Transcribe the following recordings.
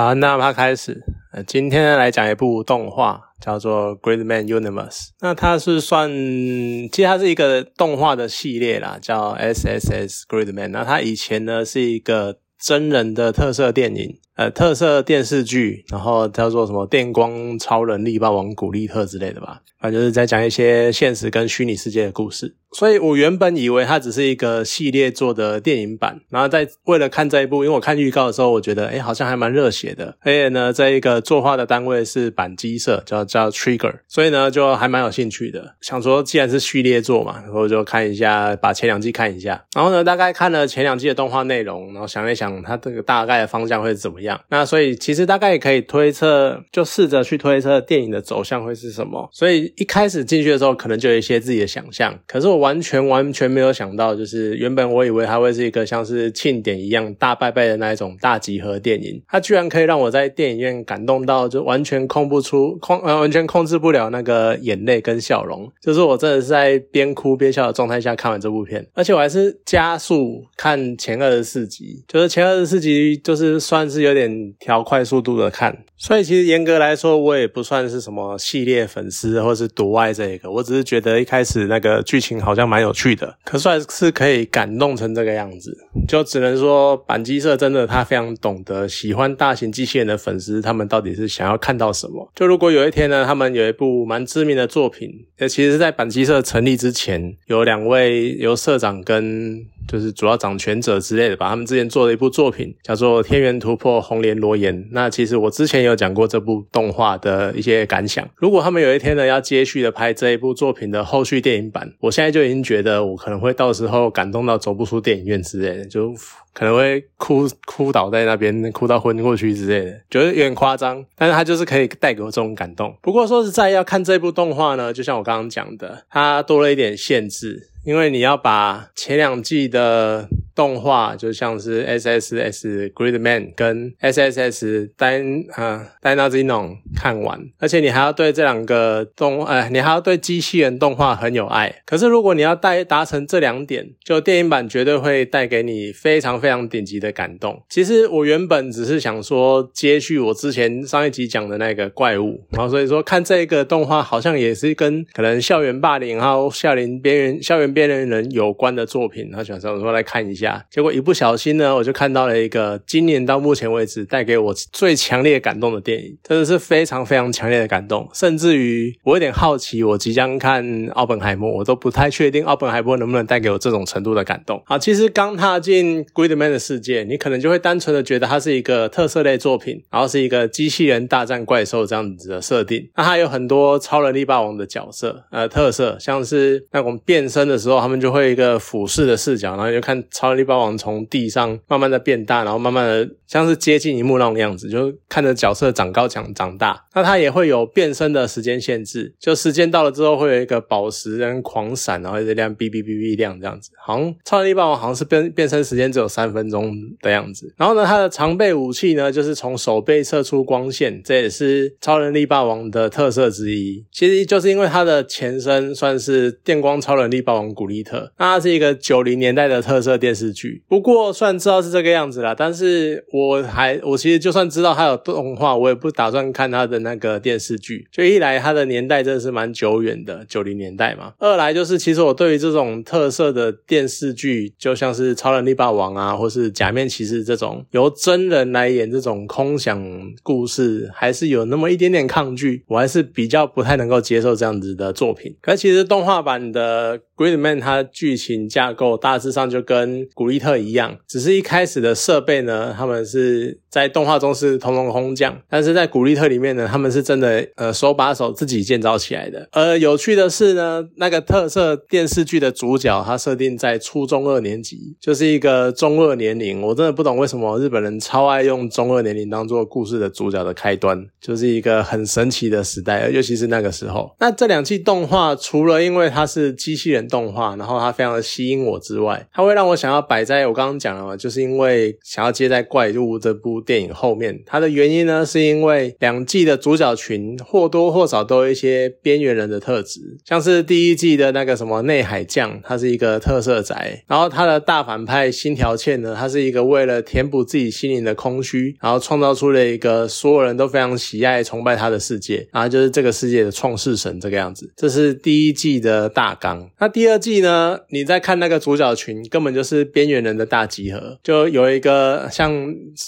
好，那它开始。呃，今天来讲一部动画，叫做《Great Man Universe》。那它是算，其实它是一个动画的系列啦，叫 S S S Great Man。那它以前呢是一个真人的特色电影。呃，特色电视剧，然后叫做什么《电光超人力霸王古力特》之类的吧，反正就是在讲一些现实跟虚拟世界的故事。所以我原本以为它只是一个系列做的电影版，然后在为了看这一部，因为我看预告的时候，我觉得哎，好像还蛮热血的。而且呢，这一个作画的单位是板机社，叫叫 Trigger，所以呢就还蛮有兴趣的。想说既然是序列作嘛，然后就看一下，把前两季看一下。然后呢，大概看了前两季的动画内容，然后想一想它这个大概的方向会怎么样。那所以其实大概也可以推测，就试着去推测电影的走向会是什么。所以一开始进去的时候，可能就有一些自己的想象。可是我完全完全没有想到，就是原本我以为它会是一个像是庆典一样大拜拜的那一种大集合电影，它居然可以让我在电影院感动到就完全控不出控呃完全控制不了那个眼泪跟笑容。就是我真的是在边哭边笑的状态下看完这部片，而且我还是加速看前二十四集，就是前二十四集就是算是有点。调快速度的看，所以其实严格来说，我也不算是什么系列粉丝，或是独爱这一个。我只是觉得一开始那个剧情好像蛮有趣的，可算是可以感动成这个样子。就只能说板机社真的他非常懂得喜欢大型机器人的粉丝，他们到底是想要看到什么。就如果有一天呢，他们有一部蛮知名的作品，呃，其实是在板机社成立之前，有两位由社长跟。就是主要掌权者之类的吧，他们之前做了一部作品叫做《天元突破红莲罗岩》。那其实我之前有讲过这部动画的一些感想。如果他们有一天呢要接续的拍这一部作品的后续电影版，我现在就已经觉得我可能会到时候感动到走不出电影院之类的，就可能会哭哭倒在那边，哭到昏过去之类的，觉得有点夸张。但是它就是可以带给我这种感动。不过说实在，要看这部动画呢，就像我刚刚讲的，它多了一点限制。因为你要把前两季的动画，就像是 S S S Great Man 跟 S S S Din 啊 Dinozino 看完，而且你还要对这两个动，呃，你还要对机器人动画很有爱。可是如果你要带达成这两点，就电影版绝对会带给你非常非常顶级的感动。其实我原本只是想说接续我之前上一集讲的那个怪物，然后所以说看这个动画好像也是跟可能校园霸凌，还有校园边缘校园。边缘人有关的作品，他想说我说来看一下，结果一不小心呢，我就看到了一个今年到目前为止带给我最强烈感动的电影，真的是非常非常强烈的感动，甚至于我有点好奇，我即将看奥本海默，我都不太确定奥本海默能不能带给我这种程度的感动。好，其实刚踏进 Great Man 的世界，你可能就会单纯的觉得它是一个特色类作品，然后是一个机器人大战怪兽这样子的设定，那它有很多超能力霸王的角色，呃，特色像是那种变身的。时候，他们就会一个俯视的视角，然后就看超能力霸王从地上慢慢的变大，然后慢慢的像是接近一幕那种样子，就看着角色长高长长大。那它也会有变身的时间限制，就时间到了之后会有一个宝石跟狂闪，然后一直亮哔哔哔哔亮这样子。好像超能力霸王好像是变变身时间只有三分钟的样子。然后呢，它的常备武器呢就是从手背射出光线，这也是超能力霸王的特色之一。其实就是因为它的前身算是电光超能力霸王。古力特，那它是一个九零年代的特色电视视剧。不过，虽然知道是这个样子啦，但是我还我其实就算知道它有动画，我也不打算看它的那个电视剧。就一来，它的年代真的是蛮久远的，九零年代嘛；二来就是，其实我对于这种特色的电视剧，就像是《超能力霸王》啊，或是《假面骑士》这种由真人来演这种空想故事，还是有那么一点点抗拒。我还是比较不太能够接受这样子的作品。可其实动画版的。Great Man 它剧情架构大致上就跟古力特一样，只是一开始的设备呢，他们是在动画中是通通空降，但是在古力特里面呢，他们是真的呃手把手自己建造起来的。而有趣的是呢，那个特色电视剧的主角，他设定在初中二年级，就是一个中二年龄。我真的不懂为什么日本人超爱用中二年龄当做故事的主角的开端，就是一个很神奇的时代，尤其是那个时候。那这两季动画除了因为它是机器人。动画，然后它非常的吸引我之外，它会让我想要摆在我刚刚讲了嘛，就是因为想要接在《怪物》这部电影后面。它的原因呢，是因为两季的主角群或多或少都有一些边缘人的特质，像是第一季的那个什么内海将，他是一个特色宅，然后他的大反派新条茜呢，他是一个为了填补自己心灵的空虚，然后创造出了一个所有人都非常喜爱、崇拜他的世界，然后就是这个世界的创世神这个样子。这是第一季的大纲。那第二季呢？你在看那个主角群，根本就是边缘人的大集合。就有一个像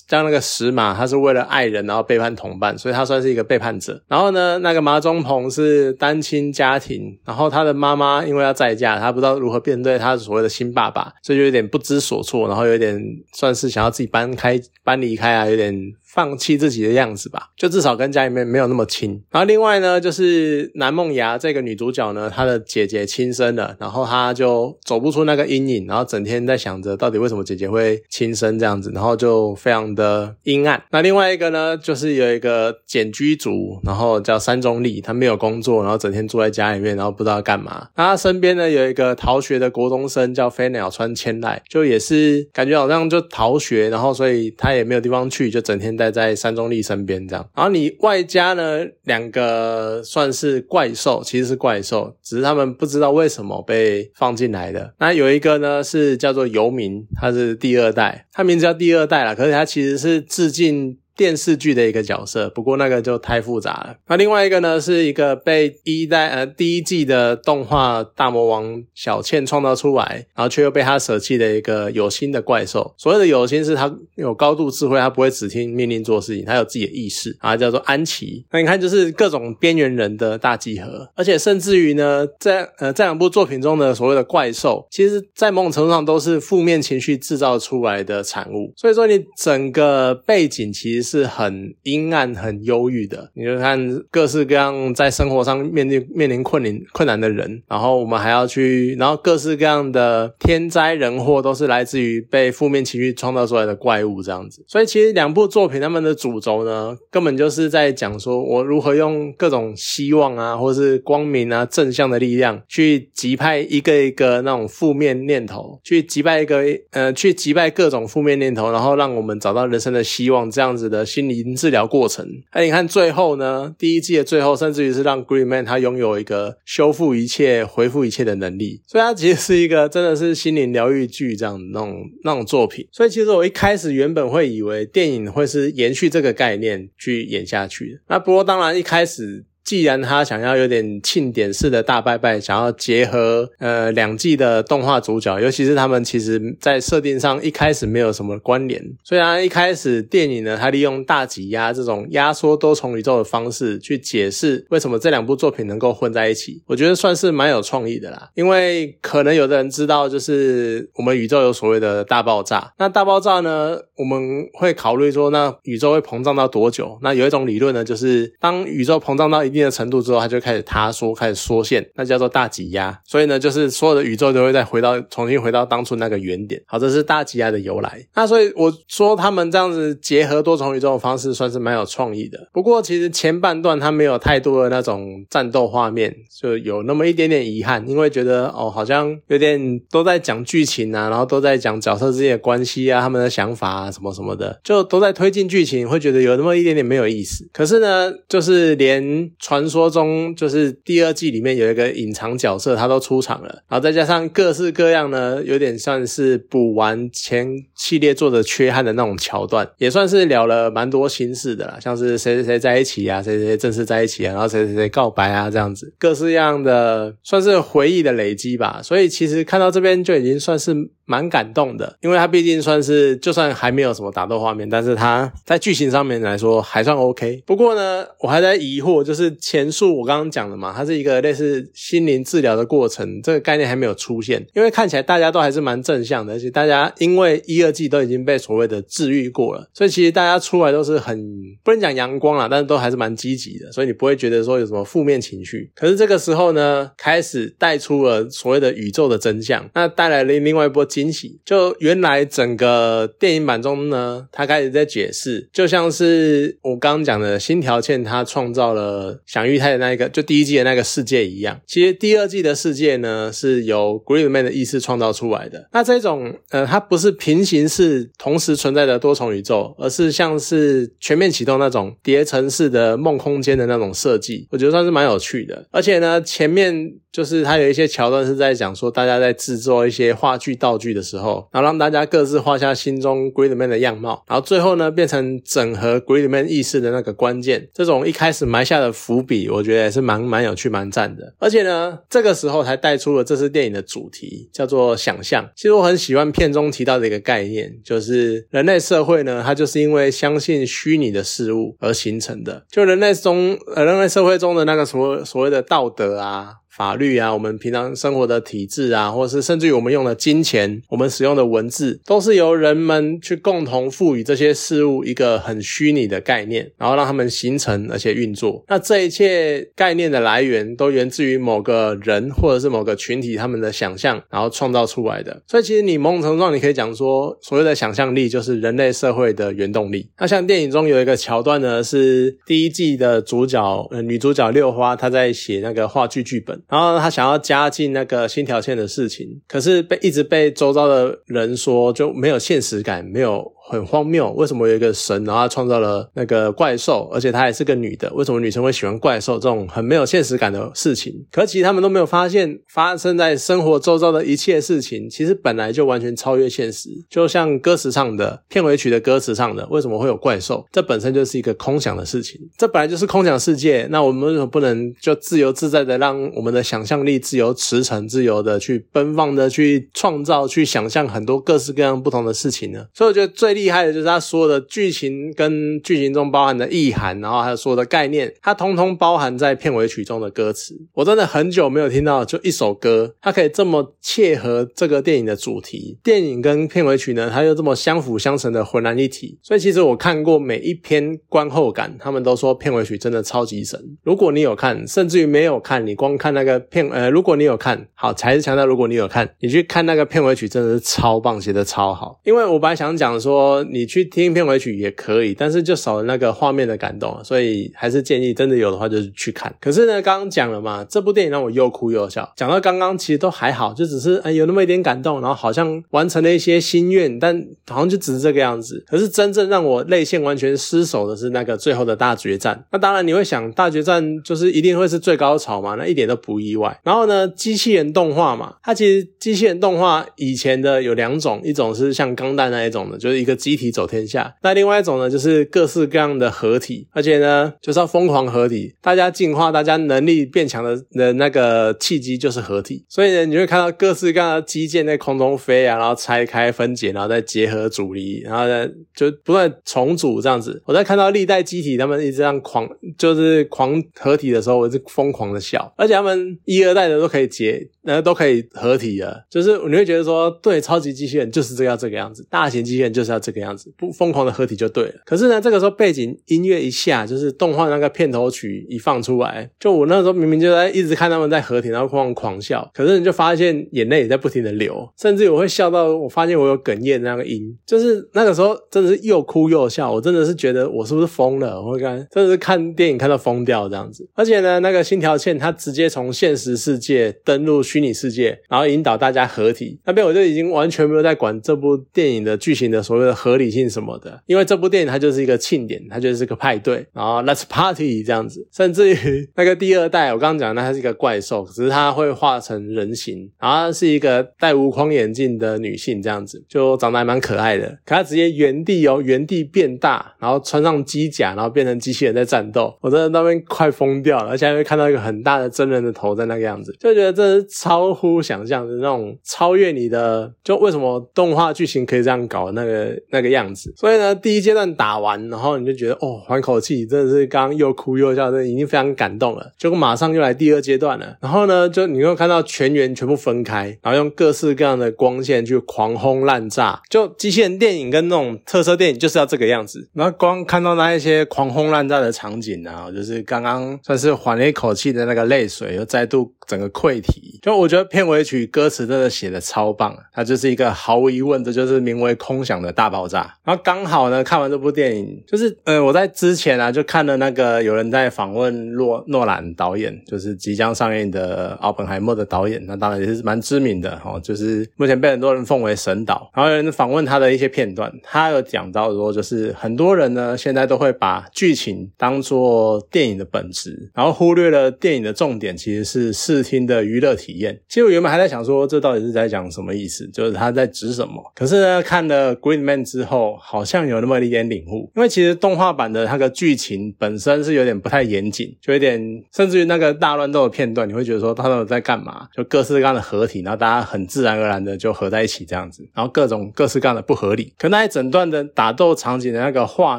像那个石马，他是为了爱人然后背叛同伴，所以他算是一个背叛者。然后呢，那个麻中鹏是单亲家庭，然后他的妈妈因为要再嫁，他不知道如何面对他所谓的新爸爸，所以就有点不知所措，然后有点算是想要自己搬开、搬离开啊，有点。放弃自己的样子吧，就至少跟家里面没有那么亲。然后另外呢，就是南梦牙这个女主角呢，她的姐姐轻生了，然后她就走不出那个阴影，然后整天在想着到底为什么姐姐会轻生这样子，然后就非常的阴暗。那另外一个呢，就是有一个简居族，然后叫山中立，他没有工作，然后整天住在家里面，然后不知道干嘛。那他身边呢有一个逃学的国中生叫飞鸟川千代，就也是感觉好像就逃学，然后所以他也没有地方去，就整天待在三中立身边这样，然后你外加呢两个算是怪兽，其实是怪兽，只是他们不知道为什么被放进来的。那有一个呢是叫做游民，他是第二代，他名字叫第二代了，可是他其实是致敬。电视剧的一个角色，不过那个就太复杂了。那另外一个呢，是一个被一代呃第一季的动画大魔王小倩创造出来，然后却又被他舍弃的一个有心的怪兽。所谓的有心，是他有高度智慧，他不会只听命令做事情，他有自己的意识啊，叫做安琪。那你看，就是各种边缘人的大集合，而且甚至于呢，在呃这两部作品中的所谓的怪兽，其实在某种程度上都是负面情绪制造出来的产物。所以说，你整个背景其实。是很阴暗、很忧郁的。你就看各式各样在生活上面临面临困难困难的人，然后我们还要去，然后各式各样的天灾人祸都是来自于被负面情绪创造出来的怪物这样子。所以其实两部作品他们的主轴呢，根本就是在讲说我如何用各种希望啊，或是光明啊、正向的力量去击败一个一个那种负面念头，去击败一个呃，去击败各种负面念头，然后让我们找到人生的希望，这样子。的心理治疗过程，哎，你看最后呢，第一季的最后，甚至于是让 Green Man 他拥有一个修复一切、恢复一切的能力，所以它其实是一个真的是心灵疗愈剧这样那种那种作品。所以其实我一开始原本会以为电影会是延续这个概念去演下去的，那不过当然一开始。既然他想要有点庆典式的大拜拜，想要结合呃两季的动画主角，尤其是他们其实在设定上一开始没有什么关联。虽然一开始电影呢，它利用大挤压这种压缩多重宇宙的方式去解释为什么这两部作品能够混在一起，我觉得算是蛮有创意的啦。因为可能有的人知道，就是我们宇宙有所谓的大爆炸。那大爆炸呢，我们会考虑说，那宇宙会膨胀到多久？那有一种理论呢，就是当宇宙膨胀到一一定的程度之后，它就开始塌缩，开始缩线，那叫做大挤压。所以呢，就是所有的宇宙都会再回到重新回到当初那个原点。好，这是大挤压的由来。那所以我说他们这样子结合多重宇宙的方式，算是蛮有创意的。不过其实前半段它没有太多的那种战斗画面，就有那么一点点遗憾，因为觉得哦，好像有点都在讲剧情啊，然后都在讲角色之间的关系啊，他们的想法啊，什么什么的，就都在推进剧情，会觉得有那么一点点没有意思。可是呢，就是连传说中就是第二季里面有一个隐藏角色，他都出场了，然后再加上各式各样呢，有点算是补完前系列做的缺憾的那种桥段，也算是了了蛮多心事的啦，像是谁谁谁在一起啊，谁谁谁正式在一起啊，然后谁谁谁告白啊，这样子各式各样的算是回忆的累积吧。所以其实看到这边就已经算是。蛮感动的，因为它毕竟算是，就算还没有什么打斗画面，但是它在剧情上面来说还算 OK。不过呢，我还在疑惑，就是前述我刚刚讲的嘛，它是一个类似心灵治疗的过程，这个概念还没有出现。因为看起来大家都还是蛮正向的，而且大家因为一二季都已经被所谓的治愈过了，所以其实大家出来都是很不能讲阳光啦，但是都还是蛮积极的，所以你不会觉得说有什么负面情绪。可是这个时候呢，开始带出了所谓的宇宙的真相，那带来了另外一波。惊喜。就原来整个电影版中呢，他开始在解释，就像是我刚刚讲的新条件，他创造了享誉泰的那一个，就第一季的那个世界一样。其实第二季的世界呢，是由 Gridman 的意识创造出来的。那这种呃，它不是平行式同时存在的多重宇宙，而是像是全面启动那种叠层式的梦空间的那种设计，我觉得算是蛮有趣的。而且呢，前面。就是它有一些桥段是在讲说，大家在制作一些话剧道具的时候，然后让大家各自画下心中 Gridman 的样貌，然后最后呢变成整合 Gridman 意识的那个关键。这种一开始埋下的伏笔，我觉得也是蛮蛮有趣、蛮赞的。而且呢，这个时候才带出了这次电影的主题，叫做想象。其实我很喜欢片中提到的一个概念，就是人类社会呢，它就是因为相信虚拟的事物而形成的。就人类中，呃，人类社会中的那个所所谓的道德啊。法律啊，我们平常生活的体制啊，或者是甚至于我们用的金钱，我们使用的文字，都是由人们去共同赋予这些事物一个很虚拟的概念，然后让他们形成而且运作。那这一切概念的来源，都源自于某个人或者是某个群体他们的想象，然后创造出来的。所以其实你某种程度上，你可以讲说，所谓的想象力就是人类社会的原动力。那像电影中有一个桥段呢，是第一季的主角，呃，女主角六花，她在写那个话剧剧本。然后他想要加进那个新条线的事情，可是被一直被周遭的人说就没有现实感，没有。很荒谬，为什么有一个神，然后创造了那个怪兽，而且她还是个女的？为什么女生会喜欢怪兽这种很没有现实感的事情？可其实他们都没有发现，发生在生活周遭的一切事情，其实本来就完全超越现实。就像歌词唱的片尾曲的歌词唱的，为什么会有怪兽？这本身就是一个空想的事情，这本来就是空想世界。那我们为什么不能就自由自在的让我们的想象力自由驰骋、自由的去奔放的去创造、去想象很多各式各样不同的事情呢？所以我觉得最。厉害的就是他所有的剧情跟剧情中包含的意涵，然后还有所有的概念，它通通包含在片尾曲中的歌词。我真的很久没有听到就一首歌，它可以这么切合这个电影的主题。电影跟片尾曲呢，它又这么相辅相成的浑然一体。所以其实我看过每一篇观后感，他们都说片尾曲真的超级神。如果你有看，甚至于没有看，你光看那个片，呃，如果你有看好，才是强调如果你有看，你去看那个片尾曲，真的是超棒，写的超好。因为我本来想讲说。说你去听片尾曲也可以，但是就少了那个画面的感动，所以还是建议真的有的话就是去看。可是呢，刚刚讲了嘛，这部电影让我又哭又笑。讲到刚刚其实都还好，就只是哎有那么一点感动，然后好像完成了一些心愿，但好像就只是这个样子。可是真正让我泪腺完全失守的是那个最后的大决战。那当然你会想，大决战就是一定会是最高潮嘛？那一点都不意外。然后呢，机器人动画嘛，它其实机器人动画以前的有两种，一种是像钢弹那一种的，就是一个。机体走天下，那另外一种呢，就是各式各样的合体，而且呢，就是要疯狂合体，大家进化，大家能力变强的的那个契机就是合体，所以呢，你会看到各式各样的机件在空中飞啊，然后拆开分解，然后再结合阻力，然后呢就不断重组这样子。我在看到历代机体他们一直这样狂，就是狂合体的时候，我是疯狂的笑，而且他们一二代的都可以结，那都可以合体了，就是你会觉得说，对，超级机器人就是这个要这个样子，大型机器人就是要。这个样子不疯狂的合体就对了。可是呢，这个时候背景音乐一下，就是动画那个片头曲一放出来，就我那时候明明就在一直看他们在合体，然后狂狂笑。可是你就发现眼泪也在不停的流，甚至我会笑到我发现我有哽咽的那个音，就是那个时候真的是又哭又笑。我真的是觉得我是不是疯了？我看真的是看电影看到疯掉这样子。而且呢，那个新条线它直接从现实世界登陆虚拟世界，然后引导大家合体。那边我就已经完全没有在管这部电影的剧情的所谓的。合理性什么的，因为这部电影它就是一个庆典，它就是个派对，然后 Let's Party 这样子。甚至于那个第二代，我刚刚讲那它是一个怪兽，只是它会化成人形，然后是一个戴无框眼镜的女性这样子，就长得还蛮可爱的。可它直接原地哦，原地变大，然后穿上机甲，然后变成机器人在战斗。我真的那边快疯掉了，而且还会看到一个很大的真人的头在那个样子，就觉得这是超乎想象的那种超越你的。就为什么动画剧情可以这样搞那个？那个样子，所以呢，第一阶段打完，然后你就觉得哦，缓口气，真的是刚刚又哭又笑，真的已经非常感动了。结果马上就来第二阶段了，然后呢，就你会看到全员全部分开，然后用各式各样的光线去狂轰滥炸，就机器人电影跟那种特色电影就是要这个样子。然后光看到那一些狂轰滥炸的场景啊，就是刚刚算是缓了一口气的那个泪水又再度整个溃堤。就我觉得片尾曲歌词真的写的超棒，它就是一个毫无疑问，这就是名为空想的大爆炸。然后刚好呢，看完这部电影，就是呃，我在之前啊就看了那个有人在访问诺诺兰导演，就是即将上映的《奥本海默》的导演，那当然也是蛮知名的哦，就是目前被很多人奉为神导。然后有人访问他的一些片段，他有讲到说，就是很多人呢现在都会把剧情当做电影的本质，然后忽略了电影的重点其实是视听的娱乐体验。其实我原本还在想说，这到底是在讲什么意思，就是他在指什么。可是呢，看了《Green Man》之后，好像有那么一点领悟。因为其实动画版的那个剧情本身是有点不太严谨，就有点甚至于那个大乱斗的片段，你会觉得说他们在干嘛？就各式各样的合体，然后大家很自然而然的就合在一起这样子，然后各种各式各样的不合理。可那一整段的打斗场景的那个画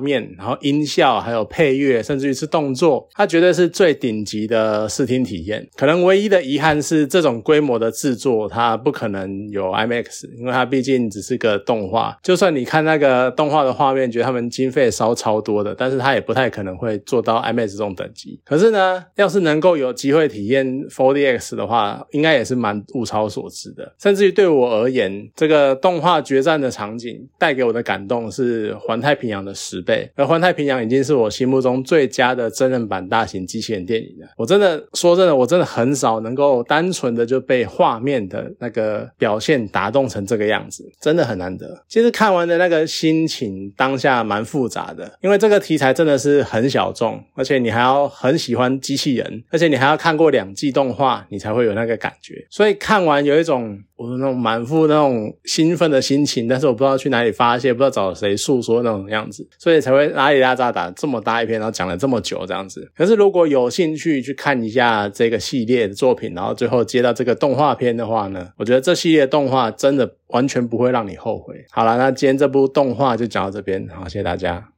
面，然后音效还有配乐，甚至于是动作，它绝对是最顶级的视听体验。可能唯一一的遗憾是，这种规模的制作它不可能有 IMAX，因为它毕竟只是个动画。就算你看那个动画的画面，觉得他们经费烧超多的，但是它也不太可能会做到 IMAX 这种等级。可是呢，要是能够有机会体验 4DX 的话，应该也是蛮物超所值的。甚至于对我而言，这个动画决战的场景带给我的感动是《环太平洋》的十倍，而《环太平洋》已经是我心目中最佳的真人版大型机器人电影了。我真的说真的，我真的很少能够单纯的就被画面的那个表现打动成这个样子，真的很难得。其实看完的那个心情当下蛮复杂的，因为这个题材真的是很小众，而且你还要很喜欢机器人，而且你还要看过两季动画，你才会有那个感觉。所以看完有一种我那种满腹那种兴奋的心情，但是我不知道去哪里发泄，不知道找谁诉说那种样子，所以才会拉里拉扎打这么大一篇，然后讲了这么久这样子。可是如果有兴趣去看一下这个系列的作品，然后最后接到这个动画片的话呢，我觉得这系列动画真的完全不会让你后悔。好了，那今天这部动画就讲到这边，好，谢谢大家。